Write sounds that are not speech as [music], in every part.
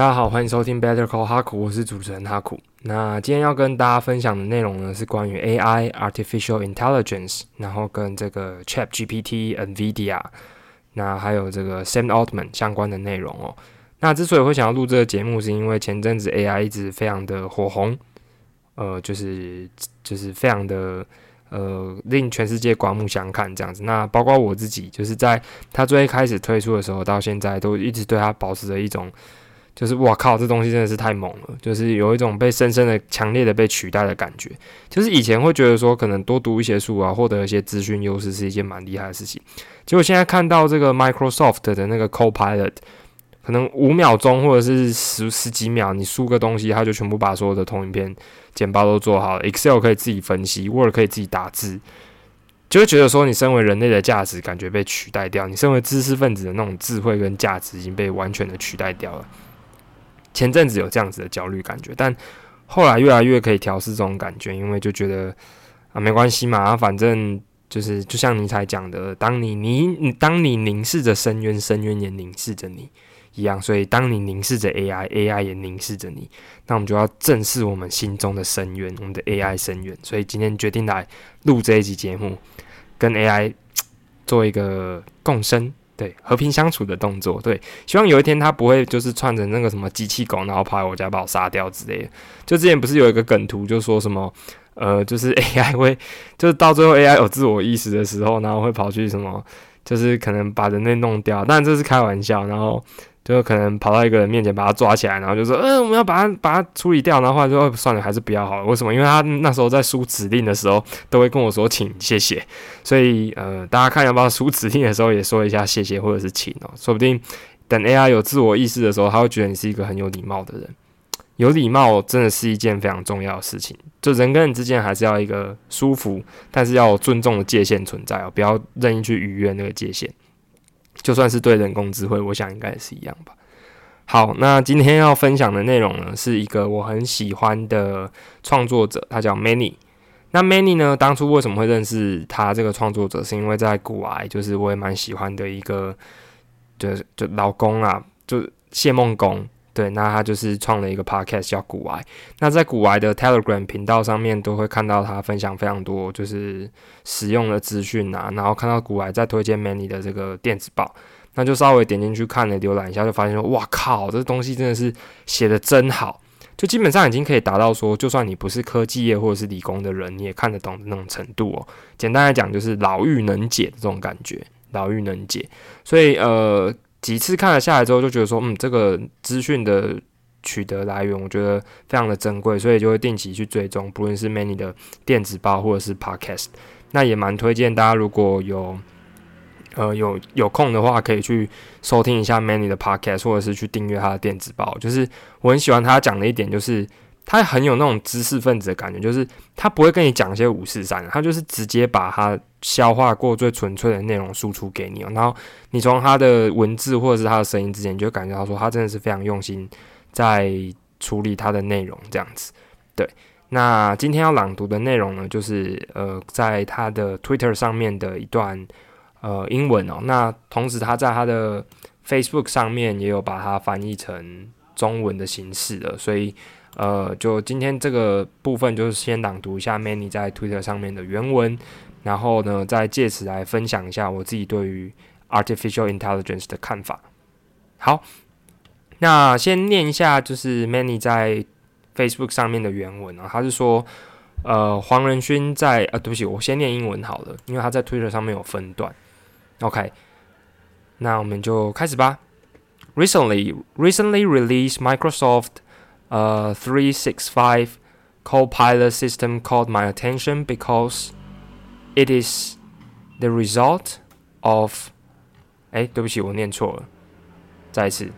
大家好，欢迎收听 Better Call 哈库，我是主持人哈库。那今天要跟大家分享的内容呢，是关于 AI Artificial Intelligence，然后跟这个 Chat GPT、NVIDIA，那还有这个 Sam Altman 相关的内容哦。那之所以会想要录这个节目，是因为前阵子 AI 一直非常的火红，呃，就是就是非常的呃令全世界刮目相看这样子。那包括我自己，就是在它最开始推出的时候，到现在都一直对它保持着一种。就是我靠，这东西真的是太猛了，就是有一种被深深的、强烈的被取代的感觉。就是以前会觉得说，可能多读一些书啊，获得一些资讯优势是一件蛮厉害的事情。结果现在看到这个 Microsoft 的那个 Copilot，可能五秒钟或者是十十几秒，你输个东西，它就全部把所有的同影片简报都做好了，Excel 可以自己分析，Word 可以自己打字，就会觉得说，你身为人类的价值感觉被取代掉，你身为知识分子的那种智慧跟价值已经被完全的取代掉了。前阵子有这样子的焦虑感觉，但后来越来越可以调试这种感觉，因为就觉得啊没关系嘛，反正就是就像尼采讲的，当你你当你凝视着深渊，深渊也凝视着你一样，所以当你凝视着 AI，AI 也凝视着你，那我们就要正视我们心中的深渊，我们的 AI 深渊。所以今天决定来录这一集节目，跟 AI 做一个共生。对和平相处的动作，对，希望有一天他不会就是串成那个什么机器狗，然后跑来我家把我杀掉之类的。就之前不是有一个梗图，就说什么，呃，就是 [laughs] AI 会，就是到最后 AI 有自我意识的时候，然后会跑去什么，就是可能把人类弄掉。但这是开玩笑，然后。就可能跑到一个人面前把他抓起来，然后就说：“嗯，我们要把他把他处理掉。”然后后来就算了，还是不要好了。为什么？因为他那时候在输指令的时候，都会跟我说“请”“谢谢”。所以呃，大家看要不要输指令的时候，也说一下“谢谢”或者是“请”哦。说不定等 AI 有自我意识的时候，他会觉得你是一个很有礼貌的人。有礼貌真的是一件非常重要的事情。就人跟人之间还是要一个舒服，但是要有尊重的界限存在哦，不要任意去逾越那个界限。就算是对人工智慧，我想应该也是一样吧。好，那今天要分享的内容呢，是一个我很喜欢的创作者，他叫 Many。那 Many 呢，当初为什么会认识他这个创作者，是因为在古埃，就是我也蛮喜欢的一个，就就老公啊，就谢梦工。对，那他就是创了一个 podcast 叫古癌。那在古癌的 Telegram 频道上面，都会看到他分享非常多就是实用的资讯啊。然后看到古癌在推荐 Many 的这个电子报，那就稍微点进去看了浏览一下，就发现说，哇靠，这东西真的是写的真好，就基本上已经可以达到说，就算你不是科技业或者是理工的人，你也看得懂的那种程度哦。简单来讲，就是老妪能解的这种感觉，老妪能解。所以呃。几次看了下来之后，就觉得说，嗯，这个资讯的取得来源，我觉得非常的珍贵，所以就会定期去追踪，不论是 Many 的电子报或者是 Podcast，那也蛮推荐大家如果有呃有有空的话，可以去收听一下 Many 的 Podcast，或者是去订阅他的电子报。就是我很喜欢他讲的一点，就是。他很有那种知识分子的感觉，就是他不会跟你讲一些五四三，他就是直接把他消化过最纯粹的内容输出给你，然后你从他的文字或者是他的声音之间，你就感觉到说他真的是非常用心在处理他的内容这样子。对，那今天要朗读的内容呢，就是呃，在他的 Twitter 上面的一段呃英文哦，那同时他在他的 Facebook 上面也有把它翻译成中文的形式的，所以。呃，就今天这个部分，就是先朗读一下 Many 在 Twitter 上面的原文，然后呢，再借此来分享一下我自己对于 Artificial Intelligence 的看法。好，那先念一下，就是 Many 在 Facebook 上面的原文啊，他是说，呃，黄仁勋在，呃，对不起，我先念英文好了，因为他在 Twitter 上面有分段。OK，那我们就开始吧。Recently, recently released Microsoft. uh, 365 Copilot system caught my attention because it is the result of 哎，对不起，我念错了，再一次，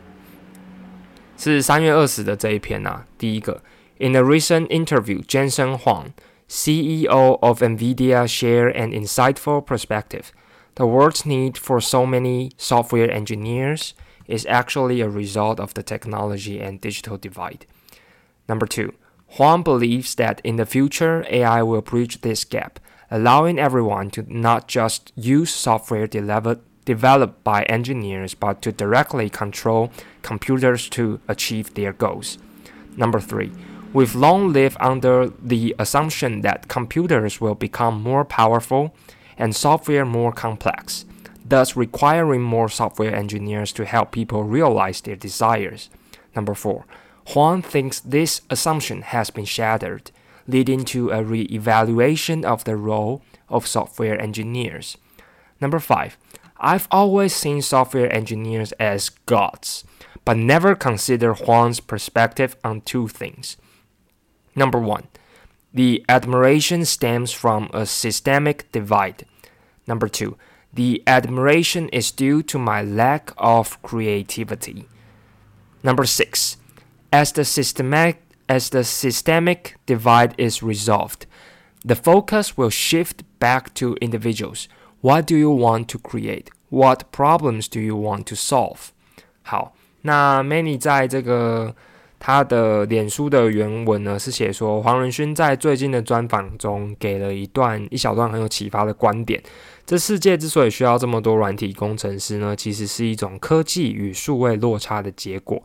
是三月二十的这一篇啊。第一个，In a recent interview, Jensen Huang, CEO of NVIDIA, shared an insightful perspective. The world's need for so many software engineers is actually a result of the technology and digital divide. Number two, Huang believes that in the future, AI will bridge this gap, allowing everyone to not just use software developed by engineers, but to directly control computers to achieve their goals. Number three, we've long lived under the assumption that computers will become more powerful and software more complex, thus requiring more software engineers to help people realize their desires. Number four, Huang thinks this assumption has been shattered, leading to a re evaluation of the role of software engineers. Number five, I've always seen software engineers as gods, but never considered Huang's perspective on two things. Number one, the admiration stems from a systemic divide. Number two, the admiration is due to my lack of creativity. Number six, as the systemic as the systemic divide is resolved, the focus will shift back to individuals. What do you want to create? What problems do you want to solve? 好，那 Many 在这个他的脸书的原文呢，是写说黄仁勋在最近的专访中给了一段一小段很有启发的观点。这世界之所以需要这么多软体工程师呢，其实是一种科技与数位落差的结果。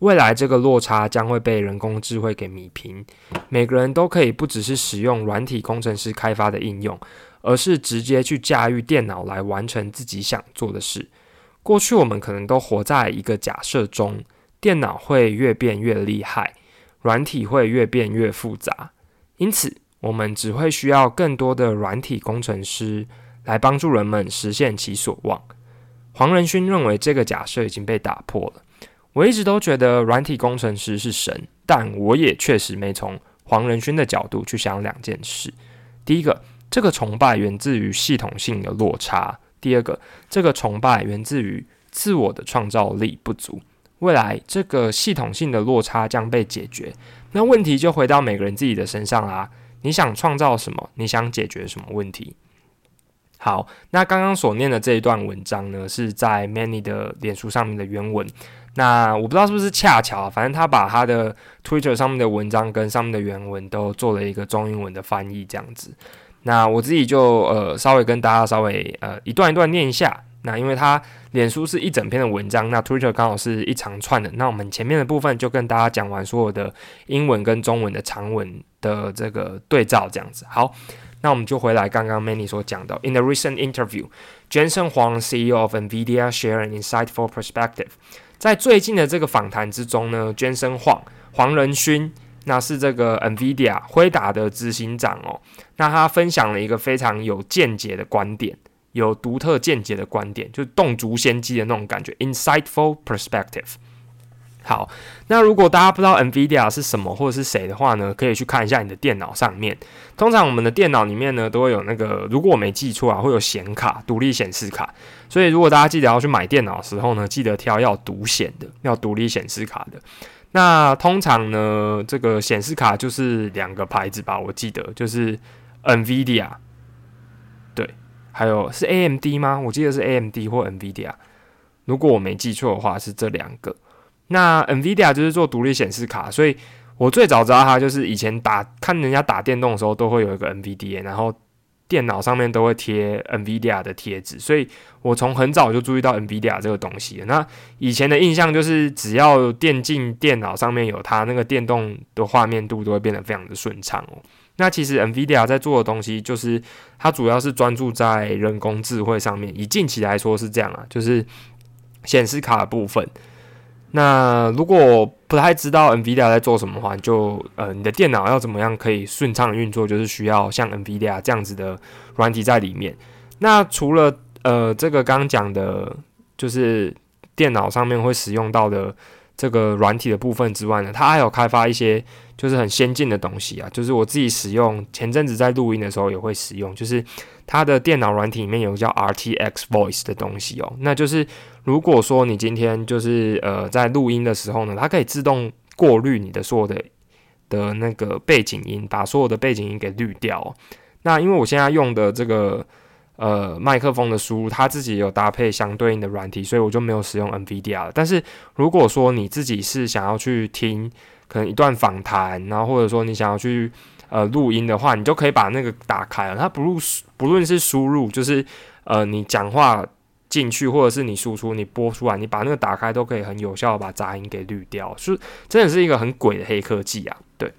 未来这个落差将会被人工智慧给弥平，每个人都可以不只是使用软体工程师开发的应用，而是直接去驾驭电脑来完成自己想做的事。过去我们可能都活在一个假设中。电脑会越变越厉害，软体会越变越复杂，因此我们只会需要更多的软体工程师来帮助人们实现其所望。黄仁勋认为这个假设已经被打破了。我一直都觉得软体工程师是神，但我也确实没从黄仁勋的角度去想两件事：第一个，这个崇拜源自于系统性的落差；第二个，这个崇拜源自于自我的创造力不足。未来这个系统性的落差将被解决，那问题就回到每个人自己的身上啦。你想创造什么？你想解决什么问题？好，那刚刚所念的这一段文章呢，是在 Many 的脸书上面的原文。那我不知道是不是恰巧，反正他把他的 Twitter 上面的文章跟上面的原文都做了一个中英文的翻译，这样子。那我自己就呃稍微跟大家稍微呃一段一段念一下。那因为他脸书是一整篇的文章，那 Twitter 刚好是一长串的。那我们前面的部分就跟大家讲完所有的英文跟中文的长文的这个对照，这样子。好，那我们就回来刚刚 Many 所讲到，In a recent interview, Jensen Huang, CEO of Nvidia, shared an insightful perspective。在最近的这个访谈之中呢捐生晃黄仁勋，那是这个 Nvidia 辉达的执行长哦，那他分享了一个非常有见解的观点。有独特见解的观点，就是洞烛先机的那种感觉，insightful perspective。好，那如果大家不知道 NVIDIA 是什么或者是谁的话呢，可以去看一下你的电脑上面。通常我们的电脑里面呢，都会有那个，如果我没记错啊，会有显卡，独立显示卡。所以如果大家记得要去买电脑的时候呢，记得挑要独显的，要独立显示卡的。那通常呢，这个显示卡就是两个牌子吧，我记得就是 NVIDIA 对。还有是 A M D 吗？我记得是 A M D 或 Nvidia，如果我没记错的话是这两个。那 Nvidia 就是做独立显示卡，所以我最早知道它就是以前打看人家打电动的时候都会有一个 Nvidia，然后电脑上面都会贴 Nvidia 的贴纸，所以我从很早就注意到 Nvidia 这个东西。那以前的印象就是只要电竞电脑上面有它，那个电动的画面度都会变得非常的顺畅哦。那其实 NVIDIA 在做的东西，就是它主要是专注在人工智慧上面。以近期来说是这样啊，就是显示卡的部分。那如果不太知道 NVIDIA 在做什么的话，就呃，你的电脑要怎么样可以顺畅运作，就是需要像 NVIDIA 这样子的软体在里面。那除了呃这个刚刚讲的，就是电脑上面会使用到的。这个软体的部分之外呢，它还有开发一些就是很先进的东西啊，就是我自己使用前阵子在录音的时候也会使用，就是它的电脑软体里面有个叫 RTX Voice 的东西哦，那就是如果说你今天就是呃在录音的时候呢，它可以自动过滤你的所有的的那个背景音，把所有的背景音给滤掉。那因为我现在用的这个。呃，麦克风的输入，它自己有搭配相对应的软体，所以我就没有使用 NVIDIA 了。但是如果说你自己是想要去听可能一段访谈，然后或者说你想要去呃录音的话，你就可以把那个打开了。它不录不论是输入，就是呃你讲话进去，或者是你输出、你播出来，你把那个打开，都可以很有效的把杂音给滤掉，是真的是一个很鬼的黑科技啊！对，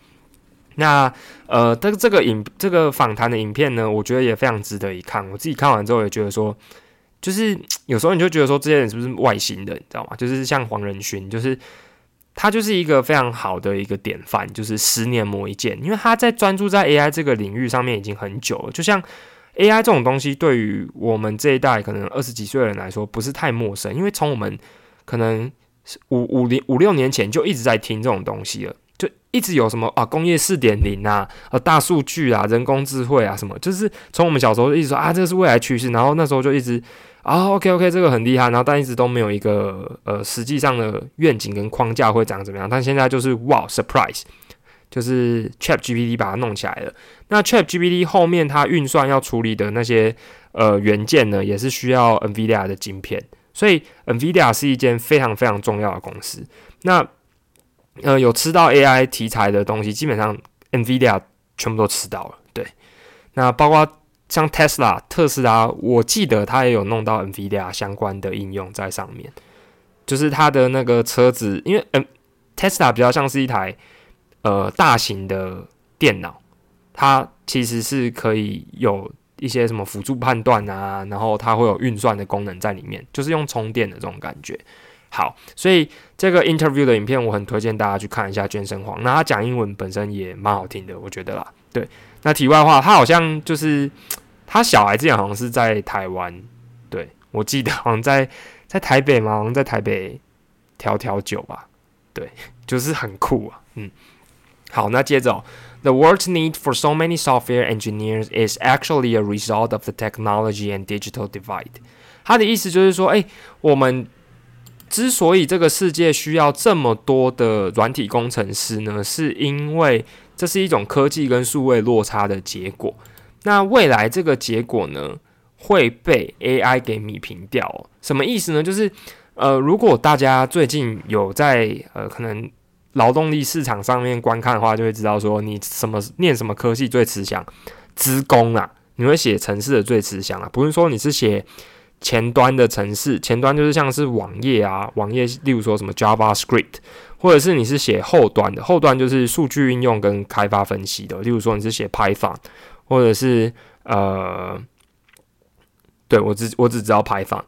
那呃，这个这个影这个访谈的影片呢，我觉得也非常值得一看。我自己看完之后也觉得说，就是有时候你就觉得说，这些人是不是外星的，你知道吗？就是像黄仁勋，就是他就是一个非常好的一个典范，就是十年磨一剑，因为他在专注在 AI 这个领域上面已经很久了，就像。A.I. 这种东西对于我们这一代可能二十几岁的人来说不是太陌生，因为从我们可能五五零五六年前就一直在听这种东西了，就一直有什么啊工业四点零啊，呃大数据啊，人工智慧啊什么，就是从我们小时候一直说啊这是未来趋势，然后那时候就一直啊 OK OK 这个很厉害，然后但一直都没有一个呃实际上的愿景跟框架会长怎么样，但现在就是哇 surprise。就是 Chat GPT 把它弄起来了。那 Chat GPT 后面它运算要处理的那些呃元件呢，也是需要 NVIDIA 的晶片。所以 NVIDIA 是一间非常非常重要的公司。那呃有吃到 AI 题材的东西，基本上 NVIDIA 全部都吃到了。对，那包括像 Tesla 特斯拉，我记得它也有弄到 NVIDIA 相关的应用在上面。就是它的那个车子，因为嗯 Tesla 比较像是一台。呃，大型的电脑，它其实是可以有一些什么辅助判断啊，然后它会有运算的功能在里面，就是用充电的这种感觉。好，所以这个 interview 的影片我很推荐大家去看一下。健身黄，那他讲英文本身也蛮好听的，我觉得啦。对，那题外话，他好像就是他小孩之前好像是在台湾，对我记得好像在在台北嘛，好像在台北调调酒吧，对，就是很酷啊，嗯。好，那接着，The world's need for so many software engineers is actually a result of the technology and digital divide。他的意思就是说，哎，我们之所以这个世界需要这么多的软体工程师呢，是因为这是一种科技跟数位落差的结果。那未来这个结果呢，会被 AI 给弭平掉。什么意思呢？就是，呃，如果大家最近有在，呃，可能。劳动力市场上面观看的话，就会知道说你什么念什么科技最吃香，资工啊，你会写城市的最吃香啊。不是说你是写前端的城市，前端就是像是网页啊，网页例如说什么 JavaScript，或者是你是写后端的，后端就是数据运用跟开发分析的，例如说你是写 Python，或者是呃，对我只我只知道 Python。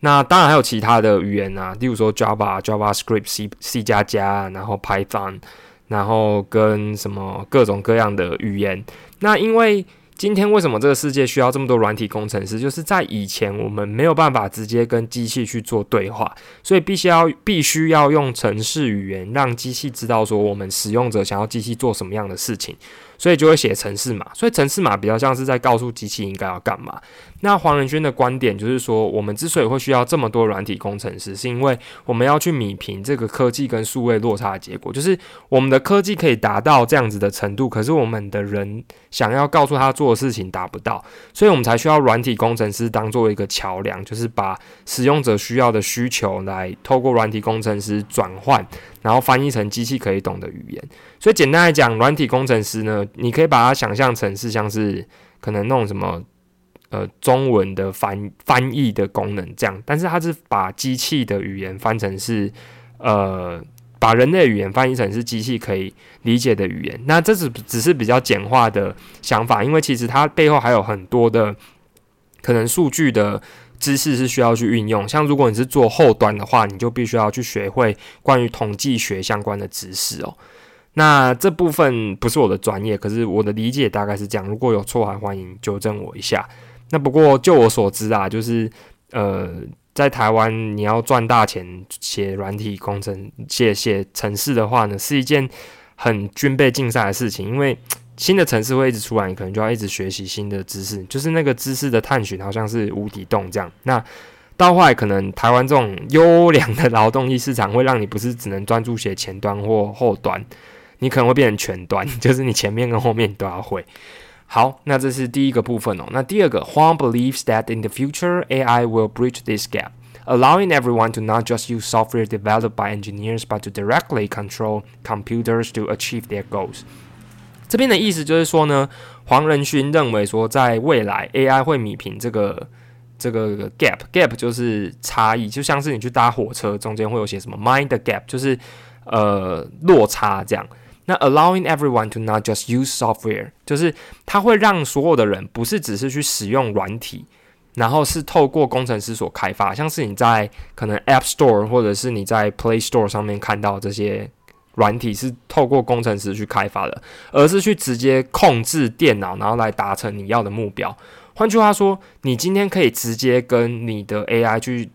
那当然还有其他的语言啊，例如说 Java、JavaScript、C、C 加加，然后 Python，然后跟什么各种各样的语言。那因为今天为什么这个世界需要这么多软体工程师？就是在以前我们没有办法直接跟机器去做对话，所以必须要必须要用程式语言让机器知道说我们使用者想要机器做什么样的事情。所以就会写程式码，所以程式码比较像是在告诉机器应该要干嘛。那黄仁勋的观点就是说，我们之所以会需要这么多软体工程师，是因为我们要去弭平这个科技跟数位落差的结果，就是我们的科技可以达到这样子的程度，可是我们的人想要告诉他做的事情达不到，所以我们才需要软体工程师当做一个桥梁，就是把使用者需要的需求来透过软体工程师转换。然后翻译成机器可以懂的语言，所以简单来讲，软体工程师呢，你可以把它想象成是像是可能那种什么呃中文的翻翻译的功能这样，但是它是把机器的语言翻成是呃把人类语言翻译成是机器可以理解的语言。那这是只是比较简化的想法，因为其实它背后还有很多的可能数据的。知识是需要去运用，像如果你是做后端的话，你就必须要去学会关于统计学相关的知识哦。那这部分不是我的专业，可是我的理解大概是这样。如果有错，还欢迎纠正我一下。那不过就我所知啊，就是呃，在台湾你要赚大钱写软体工程、写写程式的话呢，是一件很军备竞赛的事情，因为。新的城市会一直出来，你可能就要一直学习新的知识，就是那个知识的探寻，好像是无底洞这样。那到后来，可能台湾这种优良的劳动力市场，会让你不是只能专注写前端或后端，你可能会变成全端，就是你前面跟后面都要会。好，那这是第一个部分哦。那第二个，Huang believes that in the future AI will bridge this gap, allowing everyone to not just use software developed by engineers, but to directly control computers to achieve their goals. 这边的意思就是说呢，黄仁勋认为说，在未来 AI 会弭平这个这个 gap，gap 就是差异，就像是你去搭火车中间会有些什么 mind gap，就是呃落差这样。那 allowing everyone to not just use software，就是它会让所有的人不是只是去使用软体，然后是透过工程师所开发，像是你在可能 App Store 或者是你在 Play Store 上面看到这些软体是透过工程师去开发的，而是去直接控制电脑，然后来达成你要的目标。换句话说，你今天可以直接跟你的 AI 去。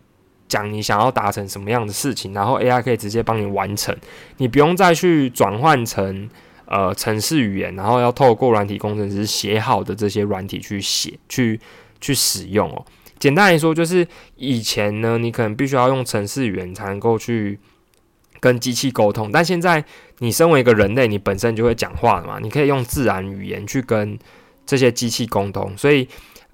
讲你想要达成什么样的事情，然后 AI 可以直接帮你完成，你不用再去转换成呃程式语言，然后要透过软体工程师写好的这些软体去写、去去使用哦。简单来说，就是以前呢，你可能必须要用程式语言才能够去跟机器沟通，但现在你身为一个人类，你本身就会讲话了嘛，你可以用自然语言去跟这些机器沟通，所以。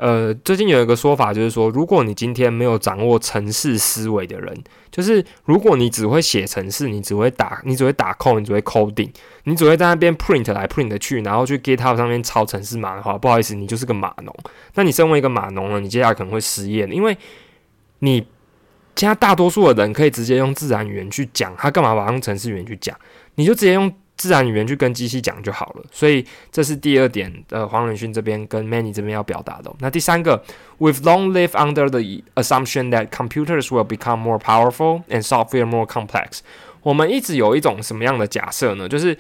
呃，最近有一个说法，就是说，如果你今天没有掌握程式思维的人，就是如果你只会写程式，你只会打，你只会打 code，你只会 coding，你只会在那边 print 来 print 去，然后去 GitHub 上面抄程式码的话，不好意思，你就是个码农。那你身为一个码农呢，你接下来可能会失业，因为你现在大多数的人可以直接用自然语言去讲，他干嘛把用程式语言去讲？你就直接用。自然语言去跟机器讲就好了，所以这是第二点。呃，黄仁勋这边跟 Many 这边要表达的。那第三个，We've long live under the assumption that computers will become more powerful and software more complex。我们一直有一种什么样的假设呢？就是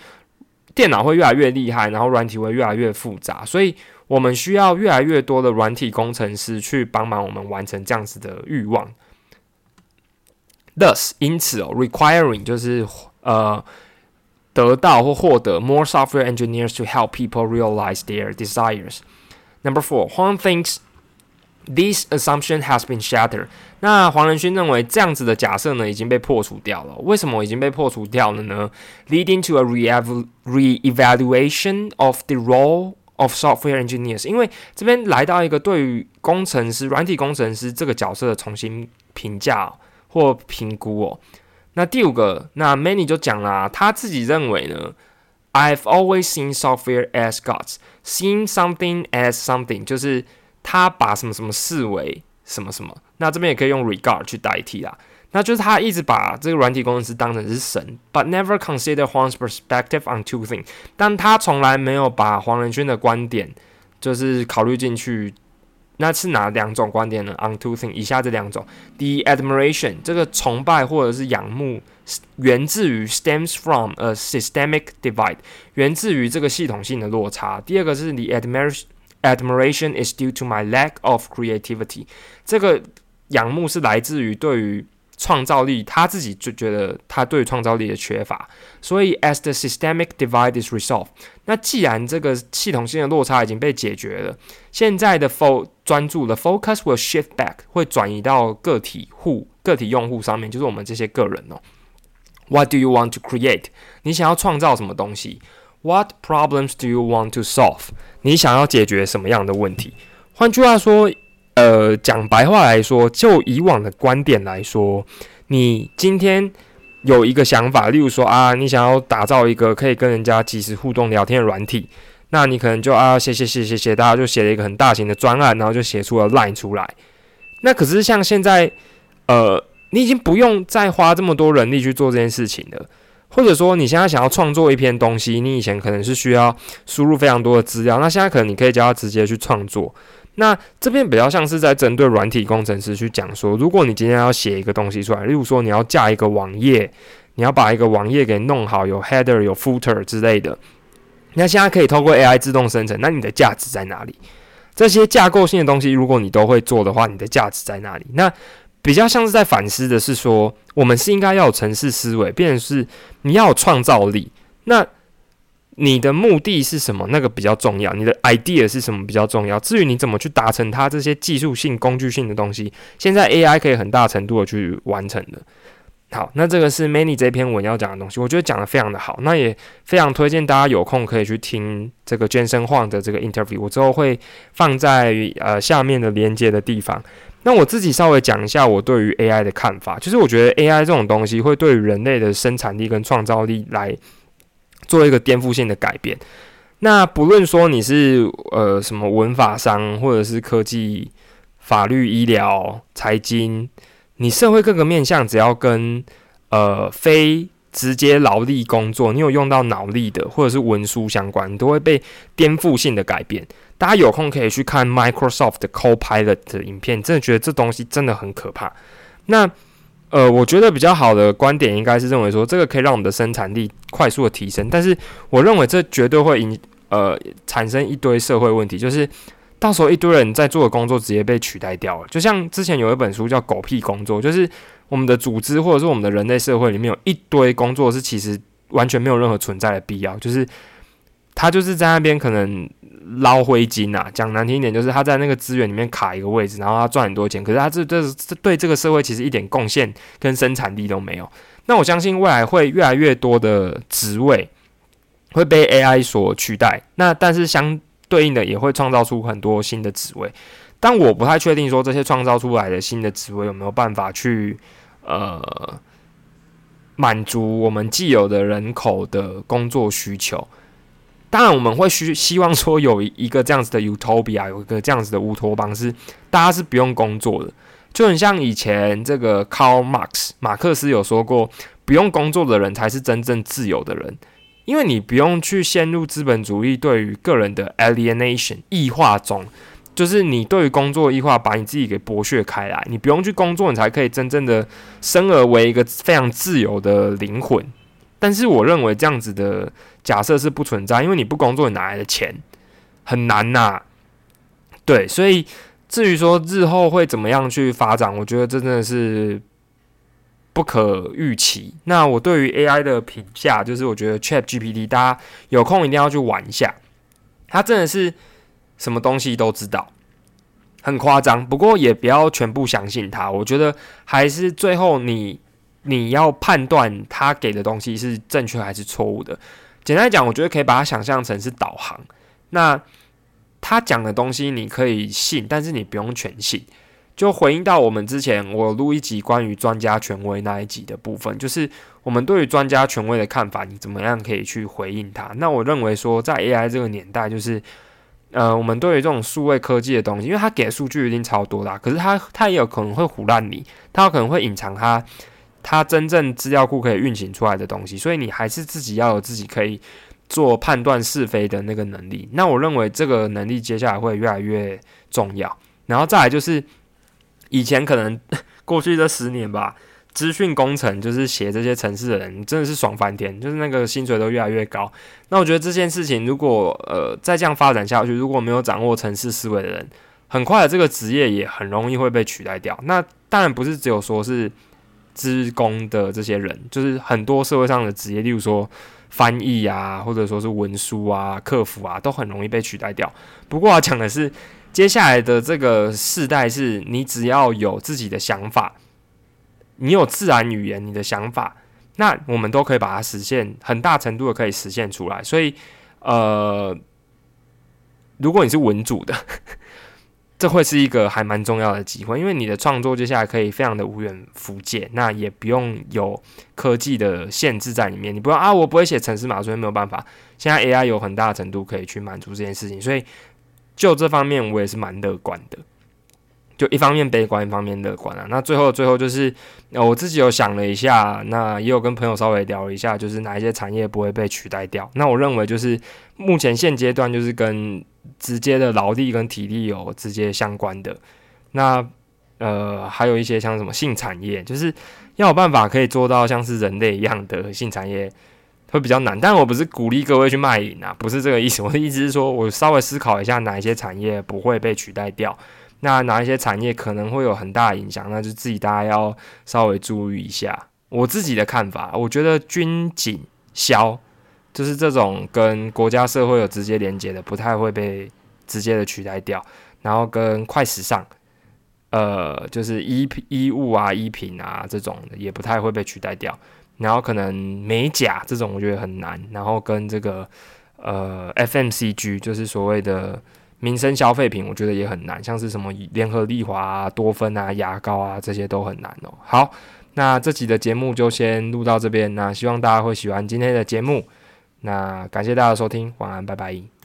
电脑会越来越厉害，然后软体会越来越复杂，所以我们需要越来越多的软体工程师去帮忙我们完成这样子的欲望。Thus，因此哦，requiring 就是呃。得到或获得 more software engineers to help people realize their desires. Number four, Huang thinks this assumption has been shattered. 那黄仁勋认为这样子的假设呢已经被破除掉了。为什么已经被破除掉了呢？Leading to a re-evaluation of the role of software engineers. 因为这边来到一个对于工程师、软体工程师这个角色的重新评价 或评估哦。那第五个，那 Many 就讲啦，他自己认为呢，I've always seen software as gods，seen something as something，就是他把什么什么视为什么什么。那这边也可以用 regard 去代替啦。那就是他一直把这个软体工程师当成是神，but never consider Huang's perspective on two things。但他从来没有把黄仁勋的观点就是考虑进去。那是哪两种观点呢？On two things，以下这两种。第一，admiration，这个崇拜或者是仰慕，源自于 stems from a systemic divide，源自于这个系统性的落差。第二个是 the admiration admiration is due to my lack of creativity，这个仰慕是来自于对于创造力，他自己就觉得他对创造力的缺乏，所以 as the systemic divide is resolved，那既然这个系统性的落差已经被解决了，现在的 fo 专注的 focus will shift back，会转移到个体户、个体用户上面，就是我们这些个人哦。What do you want to create？你想要创造什么东西？What problems do you want to solve？你想要解决什么样的问题？换句话说。呃，讲白话来说，就以往的观点来说，你今天有一个想法，例如说啊，你想要打造一个可以跟人家即时互动聊天的软体，那你可能就啊，写写写写写，大家就写了一个很大型的专案，然后就写出了 Line 出来。那可是像现在，呃，你已经不用再花这么多人力去做这件事情了，或者说你现在想要创作一篇东西，你以前可能是需要输入非常多的资料，那现在可能你可以叫他直接去创作。那这边比较像是在针对软体工程师去讲说，如果你今天要写一个东西出来，例如说你要架一个网页，你要把一个网页给弄好，有 header 有 footer 之类的，那现在可以透过 AI 自动生成，那你的价值在哪里？这些架构性的东西，如果你都会做的话，你的价值在哪里？那比较像是在反思的是说，我们是应该要有城市思维，变成是你要有创造力。那你的目的是什么？那个比较重要。你的 idea 是什么比较重要？至于你怎么去达成它这些技术性、工具性的东西，现在 AI 可以很大程度的去完成的。好，那这个是 Many 这篇文要讲的东西，我觉得讲的非常的好。那也非常推荐大家有空可以去听这个健身晃的这个 interview，我之后会放在呃下面的连接的地方。那我自己稍微讲一下我对于 AI 的看法，就是我觉得 AI 这种东西会对于人类的生产力跟创造力来。做一个颠覆性的改变。那不论说你是呃什么文法商，或者是科技法律、医疗、财经，你社会各个面向，只要跟呃非直接劳力工作，你有用到脑力的，或者是文书相关，都会被颠覆性的改变。大家有空可以去看 Microsoft 的 Copilot 的影片，真的觉得这东西真的很可怕。那呃，我觉得比较好的观点应该是认为说，这个可以让我们的生产力快速的提升，但是我认为这绝对会引呃产生一堆社会问题，就是到时候一堆人在做的工作直接被取代掉了。就像之前有一本书叫《狗屁工作》，就是我们的组织或者是我们的人类社会里面有一堆工作是其实完全没有任何存在的必要，就是他就是在那边可能。捞灰金啊，讲难听一点，就是他在那个资源里面卡一个位置，然后他赚很多钱，可是他这这这对这个社会其实一点贡献跟生产力都没有。那我相信未来会越来越多的职位会被 AI 所取代，那但是相对应的也会创造出很多新的职位，但我不太确定说这些创造出来的新的职位有没有办法去呃满足我们既有的人口的工作需求。当然，我们会需希望说有一个这样子的 utopia，有一个这样子的乌托邦，是大家是不用工作的，就很像以前这个 Karl Marx 马克思有说过，不用工作的人才是真正自由的人，因为你不用去陷入资本主义对于个人的 alienation 异化中，就是你对于工作异化，把你自己给剥削开来，你不用去工作，你才可以真正的生而为一个非常自由的灵魂。但是我认为这样子的假设是不存在，因为你不工作，你哪来的钱？很难呐。对，所以至于说日后会怎么样去发展，我觉得真的是不可预期。那我对于 AI 的评价就是，我觉得 Chat GPT 大家有空一定要去玩一下，它真的是什么东西都知道，很夸张。不过也不要全部相信它，我觉得还是最后你。你要判断他给的东西是正确还是错误的。简单讲，我觉得可以把它想象成是导航。那他讲的东西你可以信，但是你不用全信。就回应到我们之前我录一集关于专家权威那一集的部分，就是我们对于专家权威的看法，你怎么样可以去回应他？那我认为说，在 AI 这个年代，就是呃，我们对于这种数位科技的东西，因为他给的数据一定超多啦，可是他他也有可能会唬烂你，他有可能会隐藏他。它真正资料库可以运行出来的东西，所以你还是自己要有自己可以做判断是非的那个能力。那我认为这个能力接下来会越来越重要。然后再来就是以前可能 [laughs] 过去这十年吧，资讯工程就是写这些城市的人真的是爽翻天，就是那个薪水都越来越高。那我觉得这件事情如果呃再这样发展下去，如果没有掌握城市思维的人，很快的这个职业也很容易会被取代掉。那当然不是只有说是。职工的这些人，就是很多社会上的职业，例如说翻译啊，或者说是文书啊、客服啊，都很容易被取代掉。不过要讲的是，接下来的这个世代，是你只要有自己的想法，你有自然语言，你的想法，那我们都可以把它实现，很大程度的可以实现出来。所以，呃，如果你是文主的。这会是一个还蛮重要的机会，因为你的创作接下来可以非常的无远弗届，那也不用有科技的限制在里面。你不用啊，我不会写程式码，所以没有办法。现在 AI 有很大程度可以去满足这件事情，所以就这方面我也是蛮乐观的。就一方面悲观，一方面乐观啊。那最后最后就是，呃，我自己有想了一下，那也有跟朋友稍微聊了一下，就是哪一些产业不会被取代掉。那我认为就是目前现阶段就是跟直接的劳力跟体力有直接相关的。那呃，还有一些像什么性产业，就是要有办法可以做到像是人类一样的性产业，会比较难。但我不是鼓励各位去卖淫啊，不是这个意思。我的意思是说，我稍微思考一下哪一些产业不会被取代掉。那哪一些产业可能会有很大的影响？那就自己大家要稍微注意一下。我自己的看法，我觉得军警消就是这种跟国家社会有直接连接的，不太会被直接的取代掉。然后跟快时尚，呃，就是衣衣物啊、衣品啊这种的，也不太会被取代掉。然后可能美甲这种，我觉得很难。然后跟这个呃 FMCG，就是所谓的。民生消费品，我觉得也很难，像是什么联合利华啊、多芬啊、牙膏啊，这些都很难哦。好，那这集的节目就先录到这边，那希望大家会喜欢今天的节目，那感谢大家收听，晚安，拜拜。